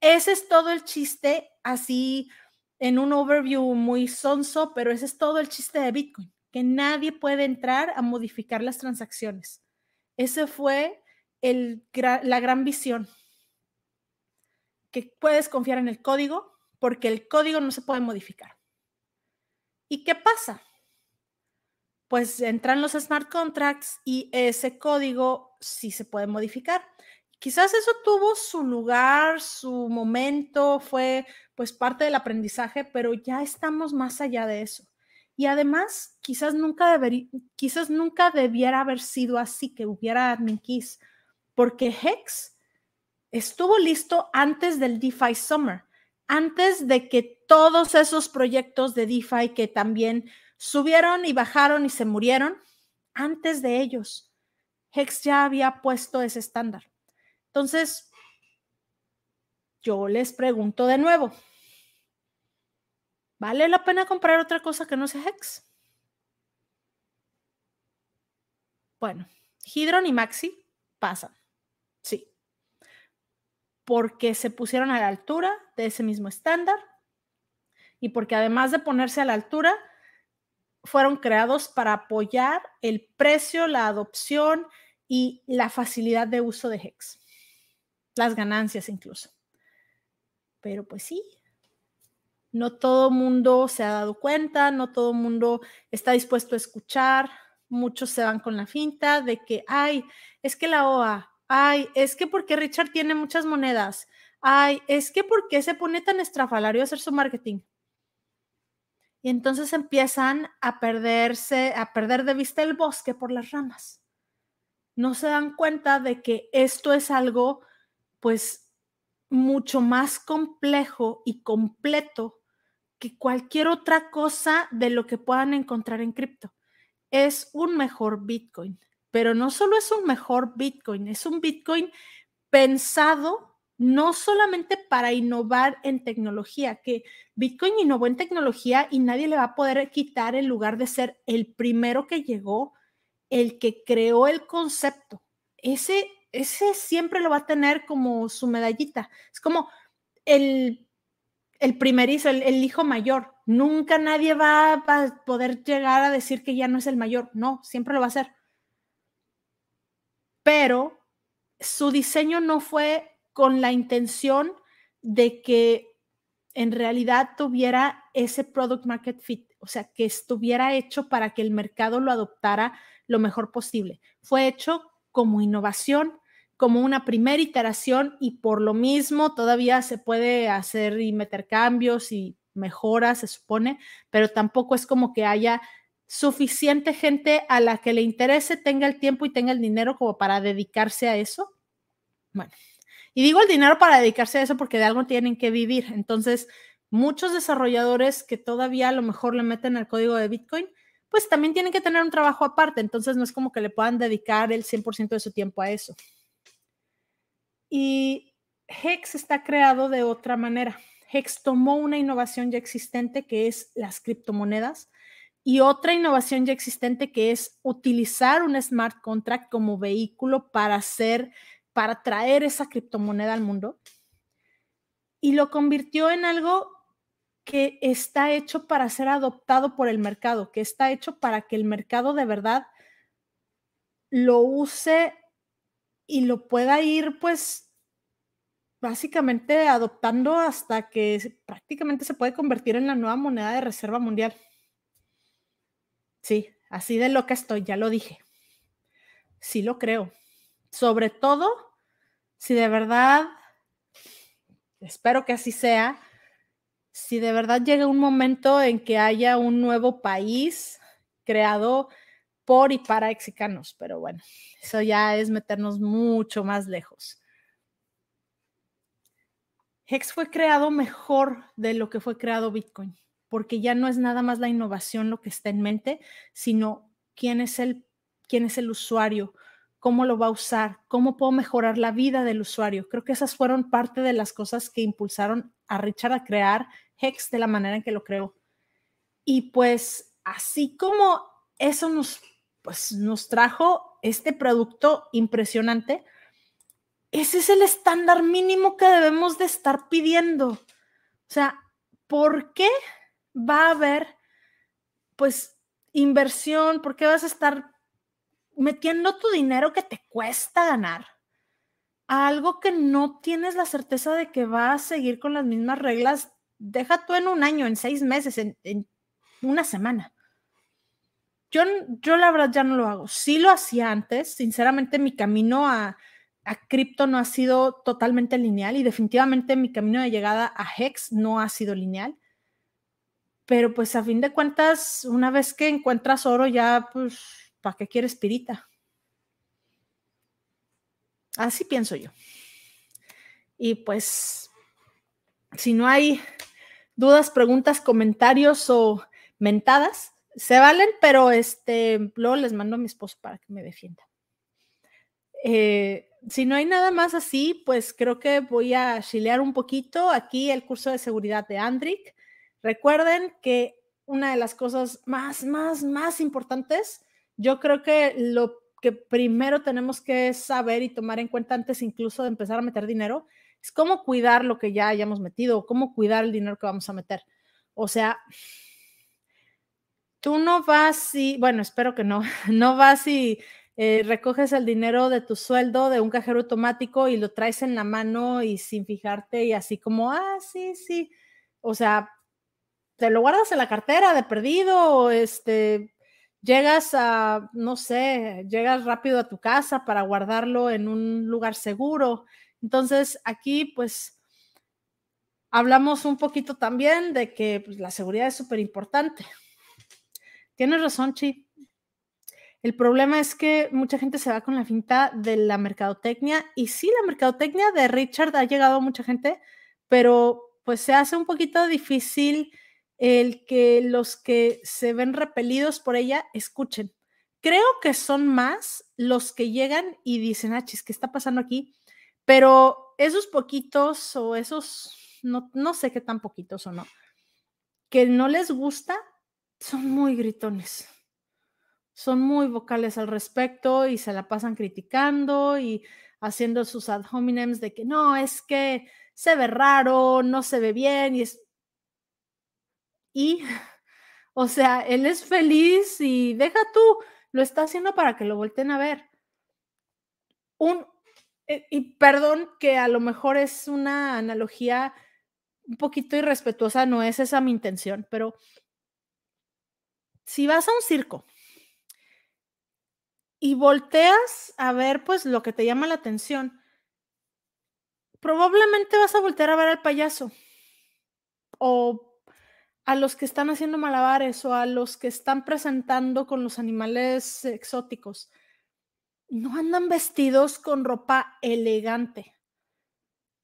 Ese es todo el chiste, así en un overview muy sonso, pero ese es todo el chiste de Bitcoin, que nadie puede entrar a modificar las transacciones. Ese fue el, la gran visión, que puedes confiar en el código porque el código no se puede modificar. ¿Y qué pasa? Pues entran los smart contracts y ese código sí se puede modificar. Quizás eso tuvo su lugar, su momento, fue pues parte del aprendizaje, pero ya estamos más allá de eso. Y además, quizás nunca, debería, quizás nunca debiera haber sido así, que hubiera admin keys, porque Hex estuvo listo antes del DeFi Summer, antes de que todos esos proyectos de DeFi que también subieron y bajaron y se murieron, antes de ellos, Hex ya había puesto ese estándar. Entonces, yo les pregunto de nuevo, ¿vale la pena comprar otra cosa que no sea Hex? Bueno, Hydron y Maxi pasan, sí, porque se pusieron a la altura de ese mismo estándar y porque además de ponerse a la altura, fueron creados para apoyar el precio, la adopción y la facilidad de uso de Hex las ganancias incluso. Pero pues sí, no todo mundo se ha dado cuenta, no todo mundo está dispuesto a escuchar, muchos se van con la finta de que, ay, es que la OA, ay, es que porque Richard tiene muchas monedas, ay, es que porque se pone tan estrafalario a hacer su marketing. Y entonces empiezan a perderse, a perder de vista el bosque por las ramas. No se dan cuenta de que esto es algo pues mucho más complejo y completo que cualquier otra cosa de lo que puedan encontrar en cripto. Es un mejor Bitcoin, pero no solo es un mejor Bitcoin, es un Bitcoin pensado no solamente para innovar en tecnología, que Bitcoin innovó en tecnología y nadie le va a poder quitar el lugar de ser el primero que llegó, el que creó el concepto. Ese ese siempre lo va a tener como su medallita. Es como el, el primerizo, el, el, hijo mayor. Nunca nadie va a poder llegar a decir que ya no es el mayor. No, siempre lo va a ser. Pero su diseño no fue con la intención de que en realidad tuviera ese product market fit, o sea, que estuviera hecho para que el mercado lo adoptara lo mejor posible. Fue hecho como innovación, como una primera iteración y por lo mismo todavía se puede hacer y meter cambios y mejoras, se supone, pero tampoco es como que haya suficiente gente a la que le interese, tenga el tiempo y tenga el dinero como para dedicarse a eso. Bueno, y digo el dinero para dedicarse a eso porque de algo tienen que vivir. Entonces, muchos desarrolladores que todavía a lo mejor le meten el código de Bitcoin, pues también tienen que tener un trabajo aparte. Entonces, no es como que le puedan dedicar el 100% de su tiempo a eso. Y Hex está creado de otra manera. Hex tomó una innovación ya existente que es las criptomonedas y otra innovación ya existente que es utilizar un smart contract como vehículo para hacer, para traer esa criptomoneda al mundo y lo convirtió en algo que está hecho para ser adoptado por el mercado, que está hecho para que el mercado de verdad lo use y lo pueda ir pues básicamente adoptando hasta que prácticamente se puede convertir en la nueva moneda de reserva mundial. Sí, así de loca estoy, ya lo dije. Sí lo creo. Sobre todo si de verdad, espero que así sea, si de verdad llega un momento en que haya un nuevo país creado por y para mexicanos, pero bueno, eso ya es meternos mucho más lejos. Hex fue creado mejor de lo que fue creado Bitcoin, porque ya no es nada más la innovación lo que está en mente, sino quién es el, quién es el usuario, cómo lo va a usar, cómo puedo mejorar la vida del usuario. Creo que esas fueron parte de las cosas que impulsaron a Richard a crear Hex de la manera en que lo creó. Y pues así como eso nos, pues, nos trajo este producto impresionante, ese es el estándar mínimo que debemos de estar pidiendo. O sea, ¿por qué va a haber, pues, inversión? ¿Por qué vas a estar metiendo tu dinero que te cuesta ganar a algo que no tienes la certeza de que va a seguir con las mismas reglas? Deja tú en un año, en seis meses, en, en una semana. Yo, yo la verdad ya no lo hago. Sí lo hacía antes. Sinceramente, mi camino a, a cripto no ha sido totalmente lineal y definitivamente mi camino de llegada a Hex no ha sido lineal. Pero pues a fin de cuentas, una vez que encuentras oro, ya pues, ¿para qué quieres pirita? Así pienso yo. Y pues, si no hay dudas, preguntas, comentarios o mentadas, se valen, pero este, luego les mando a mi esposo para que me defienda. Eh, si no hay nada más así, pues creo que voy a chilear un poquito aquí el curso de seguridad de Andric. Recuerden que una de las cosas más, más, más importantes, yo creo que lo que primero tenemos que saber y tomar en cuenta antes incluso de empezar a meter dinero, es cómo cuidar lo que ya hayamos metido, cómo cuidar el dinero que vamos a meter. O sea, tú no vas y, bueno, espero que no, no vas y eh, recoges el dinero de tu sueldo de un cajero automático y lo traes en la mano y sin fijarte y así como, ah, sí, sí. O sea, te lo guardas en la cartera de perdido, este, llegas a, no sé, llegas rápido a tu casa para guardarlo en un lugar seguro. Entonces, aquí pues hablamos un poquito también de que pues, la seguridad es súper importante. Tienes razón, Chi. El problema es que mucha gente se va con la finta de la mercadotecnia y sí, la mercadotecnia de Richard ha llegado a mucha gente, pero pues se hace un poquito difícil el que los que se ven repelidos por ella escuchen. Creo que son más los que llegan y dicen, ah, chis, ¿qué está pasando aquí? Pero esos poquitos o esos, no, no sé qué tan poquitos o no, que no les gusta, son muy gritones son muy vocales al respecto y se la pasan criticando y haciendo sus ad hominems de que no, es que se ve raro, no se ve bien y es... Y, o sea, él es feliz y deja tú, lo está haciendo para que lo volten a ver. Un, eh, y perdón que a lo mejor es una analogía un poquito irrespetuosa, no es esa mi intención, pero si vas a un circo y volteas a ver pues lo que te llama la atención, probablemente vas a voltear a ver al payaso o a los que están haciendo malabares o a los que están presentando con los animales exóticos. No andan vestidos con ropa elegante.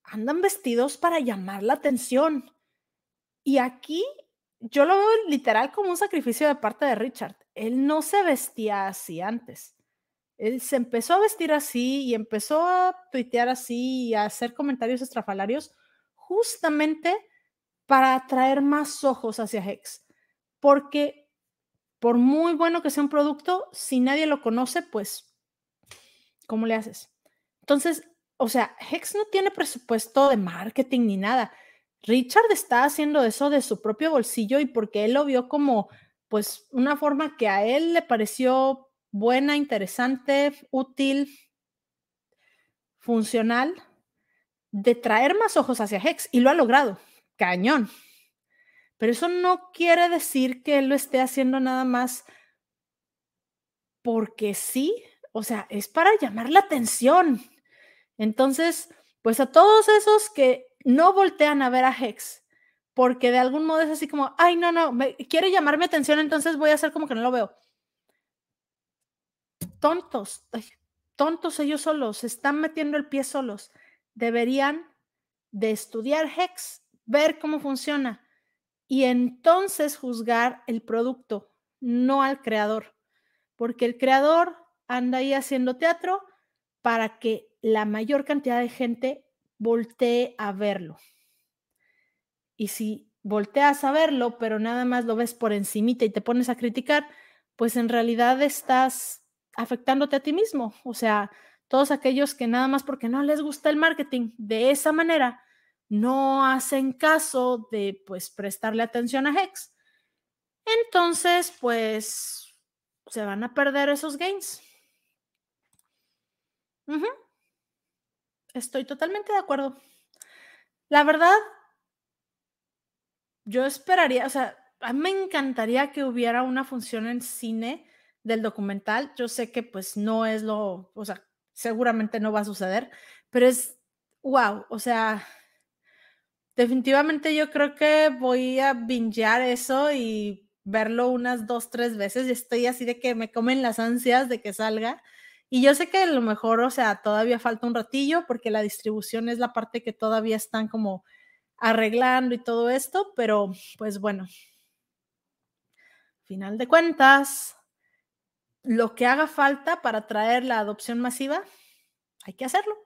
Andan vestidos para llamar la atención. Y aquí yo lo veo literal como un sacrificio de parte de Richard. Él no se vestía así antes. Él se empezó a vestir así y empezó a tuitear así y a hacer comentarios estrafalarios justamente para atraer más ojos hacia Hex. Porque por muy bueno que sea un producto, si nadie lo conoce, pues, ¿cómo le haces? Entonces, o sea, Hex no tiene presupuesto de marketing ni nada. Richard está haciendo eso de su propio bolsillo y porque él lo vio como, pues, una forma que a él le pareció buena, interesante, útil, funcional, de traer más ojos hacia Hex y lo ha logrado. Cañón. Pero eso no quiere decir que él lo esté haciendo nada más porque sí, o sea, es para llamar la atención. Entonces, pues a todos esos que no voltean a ver a Hex, porque de algún modo es así como, ay, no, no, quiere llamar mi atención, entonces voy a hacer como que no lo veo tontos, tontos ellos solos, se están metiendo el pie solos. Deberían de estudiar Hex, ver cómo funciona y entonces juzgar el producto, no al creador, porque el creador anda ahí haciendo teatro para que la mayor cantidad de gente voltee a verlo. Y si volteas a verlo, pero nada más lo ves por encimita y te pones a criticar, pues en realidad estás afectándote a ti mismo. O sea, todos aquellos que nada más porque no les gusta el marketing de esa manera, no hacen caso de pues prestarle atención a Hex. Entonces, pues se van a perder esos gains. Estoy totalmente de acuerdo. La verdad, yo esperaría, o sea, me encantaría que hubiera una función en cine del documental. Yo sé que pues no es lo, o sea, seguramente no va a suceder, pero es, wow, o sea, definitivamente yo creo que voy a bingear eso y verlo unas dos, tres veces y estoy así de que me comen las ansias de que salga. Y yo sé que a lo mejor, o sea, todavía falta un ratillo porque la distribución es la parte que todavía están como arreglando y todo esto, pero pues bueno, final de cuentas, lo que haga falta para traer la adopción masiva, hay que hacerlo.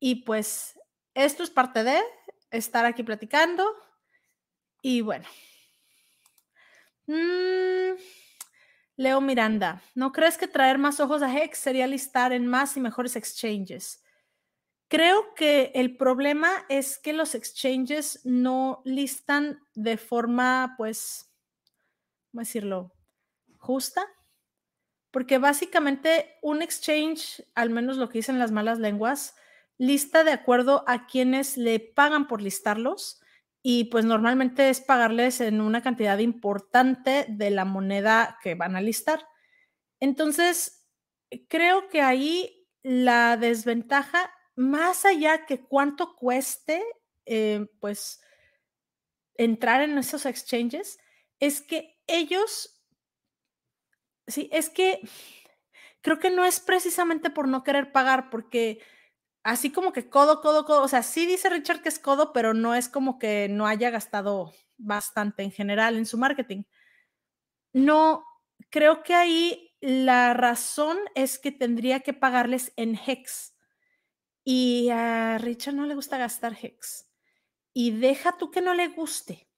Y pues esto es parte de estar aquí platicando. Y bueno. Mm, Leo Miranda, ¿no crees que traer más ojos a Hex sería listar en más y mejores exchanges? Creo que el problema es que los exchanges no listan de forma, pues, ¿cómo decirlo? Justa. Porque básicamente un exchange, al menos lo que dicen las malas lenguas, lista de acuerdo a quienes le pagan por listarlos y pues normalmente es pagarles en una cantidad importante de la moneda que van a listar. Entonces, creo que ahí la desventaja, más allá que cuánto cueste, eh, pues entrar en esos exchanges, es que ellos, sí, es que creo que no es precisamente por no querer pagar, porque así como que codo, codo, codo, o sea, sí dice Richard que es codo, pero no es como que no haya gastado bastante en general en su marketing. No, creo que ahí la razón es que tendría que pagarles en Hex. Y a Richard no le gusta gastar Hex. Y deja tú que no le guste.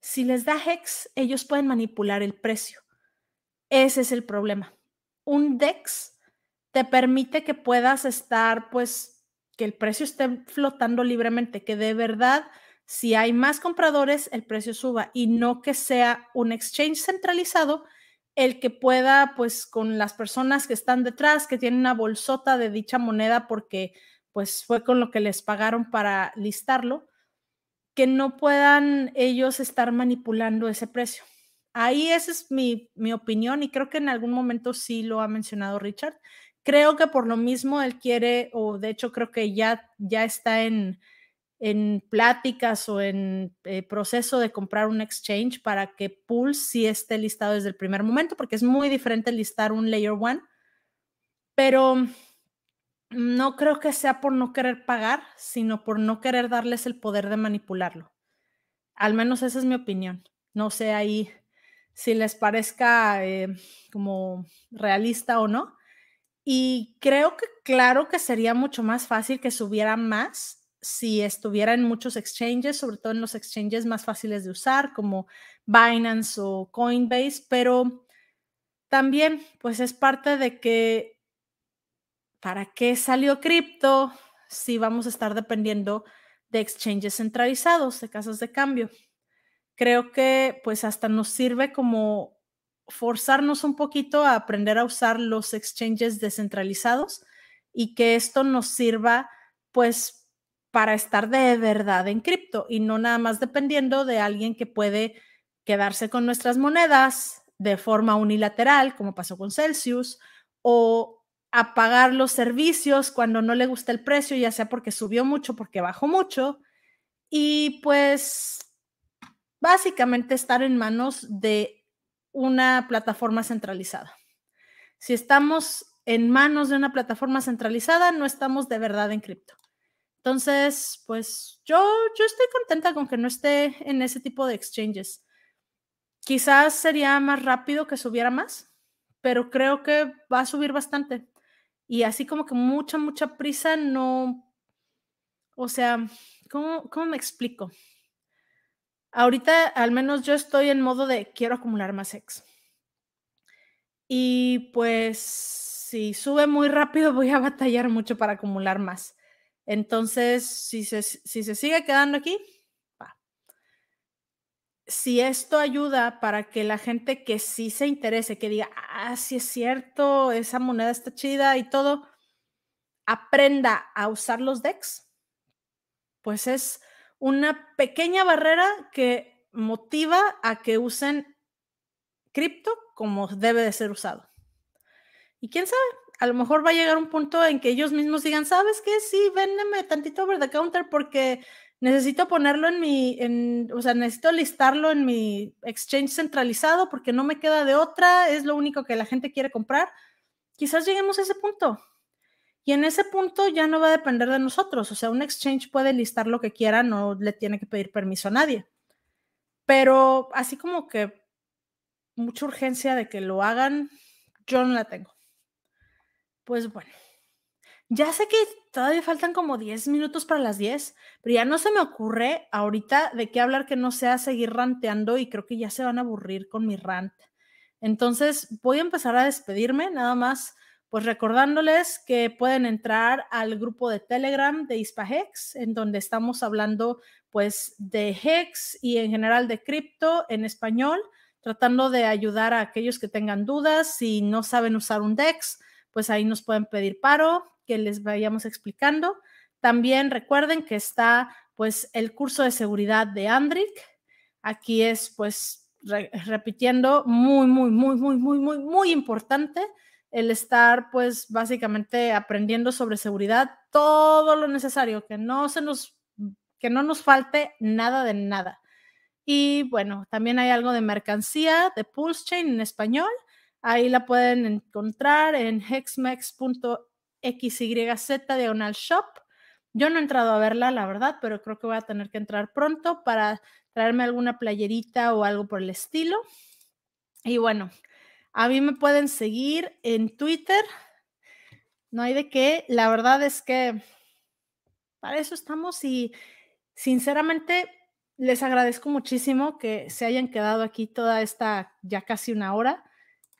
Si les da Hex, ellos pueden manipular el precio. Ese es el problema. Un DEX te permite que puedas estar, pues, que el precio esté flotando libremente, que de verdad, si hay más compradores, el precio suba y no que sea un exchange centralizado el que pueda, pues con las personas que están detrás, que tienen una bolsota de dicha moneda porque pues fue con lo que les pagaron para listarlo, que no puedan ellos estar manipulando ese precio. Ahí esa es mi, mi opinión y creo que en algún momento sí lo ha mencionado Richard, Creo que por lo mismo él quiere, o de hecho creo que ya, ya está en, en pláticas o en eh, proceso de comprar un exchange para que Pulse sí esté listado desde el primer momento, porque es muy diferente listar un Layer One, pero no creo que sea por no querer pagar, sino por no querer darles el poder de manipularlo. Al menos esa es mi opinión. No sé ahí si les parezca eh, como realista o no, y creo que claro que sería mucho más fácil que subiera más si estuviera en muchos exchanges, sobre todo en los exchanges más fáciles de usar como Binance o Coinbase, pero también pues es parte de que ¿para qué salió cripto si vamos a estar dependiendo de exchanges centralizados, de casas de cambio? Creo que pues hasta nos sirve como forzarnos un poquito a aprender a usar los exchanges descentralizados y que esto nos sirva pues para estar de verdad en cripto y no nada más dependiendo de alguien que puede quedarse con nuestras monedas de forma unilateral, como pasó con Celsius, o apagar los servicios cuando no le gusta el precio, ya sea porque subió mucho, porque bajó mucho, y pues básicamente estar en manos de una plataforma centralizada. Si estamos en manos de una plataforma centralizada, no estamos de verdad en cripto. Entonces, pues yo, yo estoy contenta con que no esté en ese tipo de exchanges. Quizás sería más rápido que subiera más, pero creo que va a subir bastante. Y así como que mucha, mucha prisa, no. O sea, ¿cómo, cómo me explico? Ahorita, al menos yo estoy en modo de quiero acumular más ex. Y pues, si sube muy rápido, voy a batallar mucho para acumular más. Entonces, si se, si se sigue quedando aquí, va. Si esto ayuda para que la gente que sí se interese, que diga, ah, sí es cierto, esa moneda está chida y todo, aprenda a usar los DEX, pues es una pequeña barrera que motiva a que usen cripto como debe de ser usado. Y quién sabe, a lo mejor va a llegar un punto en que ellos mismos digan, ¿sabes qué? Sí, véndeme tantito over the counter porque necesito ponerlo en mi, en, o sea, necesito listarlo en mi exchange centralizado porque no me queda de otra, es lo único que la gente quiere comprar. Quizás lleguemos a ese punto. Y en ese punto ya no va a depender de nosotros. O sea, un exchange puede listar lo que quiera, no le tiene que pedir permiso a nadie. Pero así como que mucha urgencia de que lo hagan, yo no la tengo. Pues bueno, ya sé que todavía faltan como 10 minutos para las 10, pero ya no se me ocurre ahorita de qué hablar que no sea seguir ranteando y creo que ya se van a aburrir con mi rant. Entonces voy a empezar a despedirme, nada más pues recordándoles que pueden entrar al grupo de Telegram de ISPAHEX, en donde estamos hablando pues de HEX y en general de cripto en español, tratando de ayudar a aquellos que tengan dudas, si no saben usar un DEX pues ahí nos pueden pedir paro, que les vayamos explicando. También recuerden que está pues el curso de seguridad de Andric. Aquí es pues repitiendo muy, muy, muy, muy, muy, muy, muy importante el estar pues básicamente aprendiendo sobre seguridad todo lo necesario, que no se nos, que no nos falte nada de nada. Y bueno, también hay algo de mercancía de Pulse Chain en español Ahí la pueden encontrar en hexmex.xyz diagonal shop. Yo no he entrado a verla, la verdad, pero creo que voy a tener que entrar pronto para traerme alguna playerita o algo por el estilo. Y bueno, a mí me pueden seguir en Twitter. No hay de qué. La verdad es que para eso estamos y sinceramente les agradezco muchísimo que se hayan quedado aquí toda esta ya casi una hora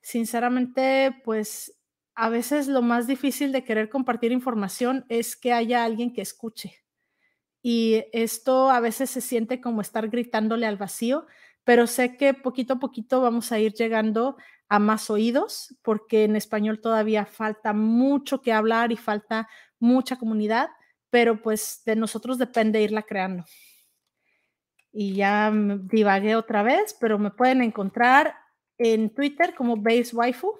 sinceramente, pues a veces lo más difícil de querer compartir información es que haya alguien que escuche. Y esto a veces se siente como estar gritándole al vacío, pero sé que poquito a poquito vamos a ir llegando a más oídos, porque en español todavía falta mucho que hablar y falta mucha comunidad, pero pues de nosotros depende irla creando. Y ya divagué otra vez, pero me pueden encontrar en Twitter como Base Waifu.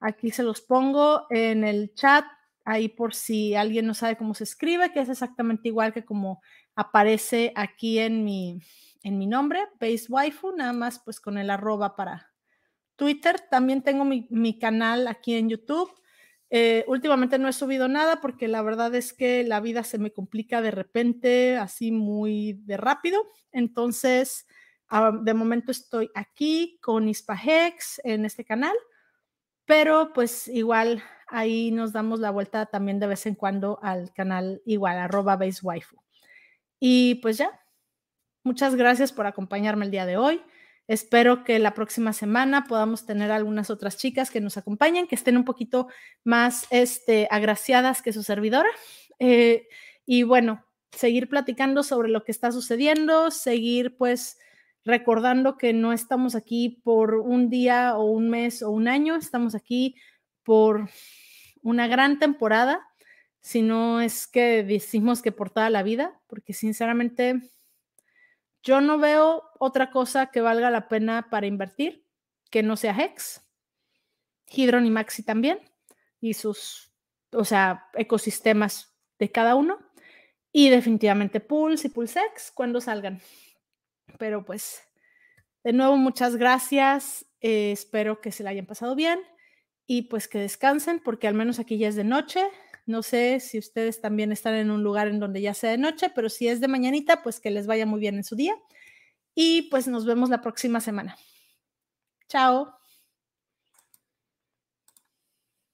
Aquí se los pongo en el chat, ahí por si alguien no sabe cómo se escribe, que es exactamente igual que como aparece aquí en mi, en mi nombre, Base Waifu, nada más pues con el arroba para Twitter. También tengo mi, canal aquí en YouTube. Eh, últimamente no he subido nada porque la verdad es que la vida se me complica de repente, así muy de rápido. Entonces, de momento estoy aquí con Ispahex en este canal, pero pues igual ahí nos damos la vuelta también de vez en cuando al canal igual, arroba basewaifu. Y pues ya, muchas gracias por acompañarme el día de hoy. Espero que la próxima semana podamos tener algunas otras chicas que nos acompañen, que estén un poquito más este, agraciadas que su servidora. Eh, y bueno, seguir platicando sobre lo que está sucediendo, seguir pues recordando que no estamos aquí por un día o un mes o un año, estamos aquí por una gran temporada, si no es que decimos que por toda la vida, porque sinceramente yo no veo otra cosa que valga la pena para invertir que no sea Hex, Hydron y Maxi también, y sus, o sea, ecosistemas de cada uno, y definitivamente Pulse y PulseX cuando salgan. Pero pues, de nuevo, muchas gracias. Eh, espero que se la hayan pasado bien y pues que descansen porque al menos aquí ya es de noche. No sé si ustedes también están en un lugar en donde ya sea de noche, pero si es de mañanita, pues que les vaya muy bien en su día. Y pues nos vemos la próxima semana. Chao.